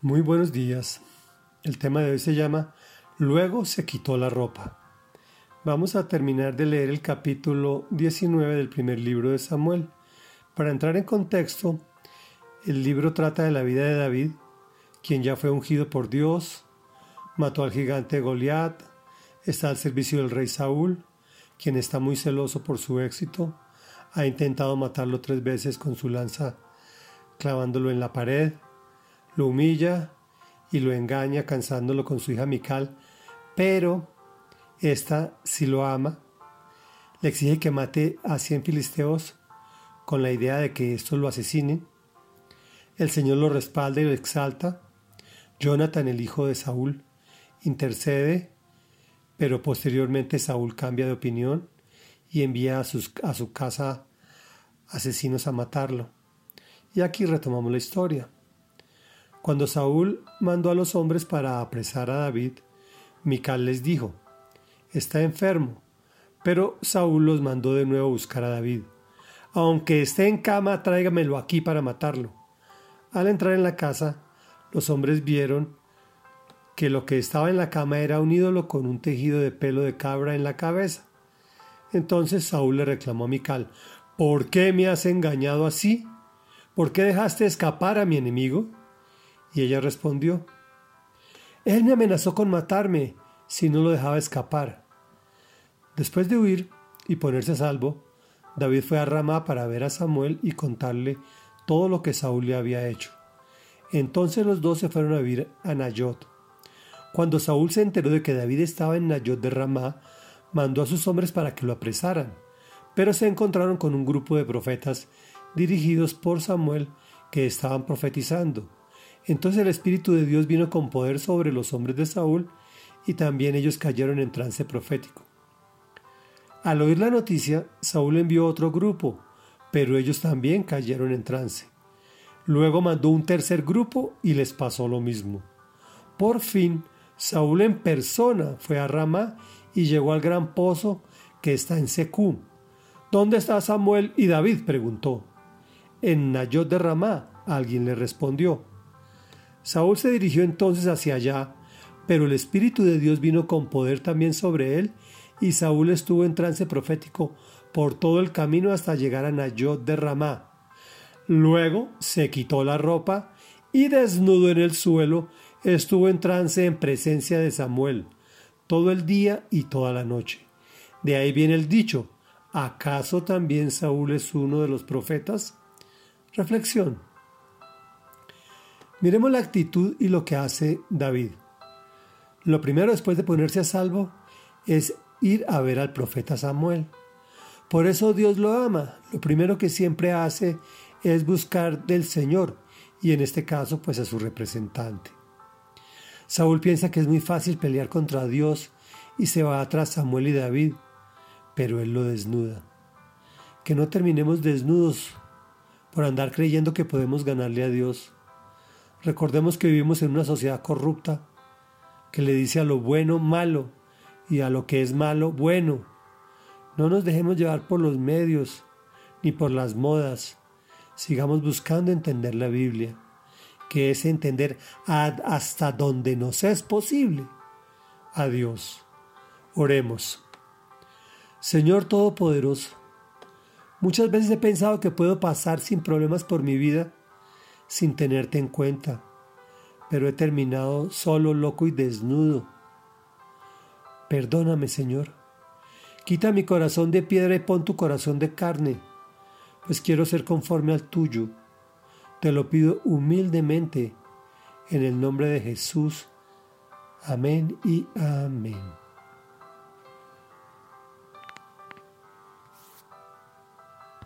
Muy buenos días. El tema de hoy se llama Luego se quitó la ropa. Vamos a terminar de leer el capítulo 19 del primer libro de Samuel. Para entrar en contexto, el libro trata de la vida de David, quien ya fue ungido por Dios, mató al gigante Goliat, está al servicio del rey Saúl, quien está muy celoso por su éxito, ha intentado matarlo tres veces con su lanza clavándolo en la pared, lo humilla y lo engaña cansándolo con su hija Mical, pero esta, si lo ama, le exige que mate a cien filisteos con la idea de que estos lo asesinen. El Señor lo respalda y lo exalta. Jonathan, el hijo de Saúl, intercede, pero posteriormente Saúl cambia de opinión y envía a, a su casa asesinos a matarlo. Y aquí retomamos la historia. Cuando Saúl mandó a los hombres para apresar a David, Mical les dijo, está enfermo, pero Saúl los mandó de nuevo a buscar a David. Aunque esté en cama, tráigamelo aquí para matarlo. Al entrar en la casa, los hombres vieron que lo que estaba en la cama era un ídolo con un tejido de pelo de cabra en la cabeza. Entonces Saúl le reclamó a Mical, ¿Por qué me has engañado así? ¿Por qué dejaste escapar a mi enemigo? Y ella respondió, Él me amenazó con matarme si no lo dejaba escapar. Después de huir y ponerse a salvo, David fue a Ramá para ver a Samuel y contarle todo lo que Saúl le había hecho. Entonces los dos se fueron a vivir a Nayot. Cuando Saúl se enteró de que David estaba en Nayot de Ramá, mandó a sus hombres para que lo apresaran, pero se encontraron con un grupo de profetas dirigidos por Samuel que estaban profetizando. Entonces el Espíritu de Dios vino con poder sobre los hombres de Saúl y también ellos cayeron en trance profético. Al oír la noticia, Saúl envió otro grupo, pero ellos también cayeron en trance. Luego mandó un tercer grupo y les pasó lo mismo. Por fin, Saúl en persona fue a Ramá y llegó al gran pozo que está en Secú. ¿Dónde está Samuel y David? preguntó. En Nayot de Ramá, alguien le respondió. Saúl se dirigió entonces hacia allá, pero el Espíritu de Dios vino con poder también sobre él, y Saúl estuvo en trance profético por todo el camino hasta llegar a Nayot de Ramá. Luego se quitó la ropa y desnudo en el suelo estuvo en trance en presencia de Samuel todo el día y toda la noche. De ahí viene el dicho, ¿acaso también Saúl es uno de los profetas? Reflexión. Miremos la actitud y lo que hace David. Lo primero después de ponerse a salvo es ir a ver al profeta Samuel. Por eso Dios lo ama. Lo primero que siempre hace es buscar del Señor y en este caso pues a su representante. Saúl piensa que es muy fácil pelear contra Dios y se va atrás Samuel y David, pero él lo desnuda. Que no terminemos desnudos por andar creyendo que podemos ganarle a Dios. Recordemos que vivimos en una sociedad corrupta que le dice a lo bueno malo y a lo que es malo bueno. No nos dejemos llevar por los medios ni por las modas. Sigamos buscando entender la Biblia, que es entender hasta donde nos es posible a Dios. Oremos. Señor Todopoderoso, Muchas veces he pensado que puedo pasar sin problemas por mi vida sin tenerte en cuenta, pero he terminado solo, loco y desnudo. Perdóname, Señor. Quita mi corazón de piedra y pon tu corazón de carne, pues quiero ser conforme al tuyo. Te lo pido humildemente, en el nombre de Jesús. Amén y amén.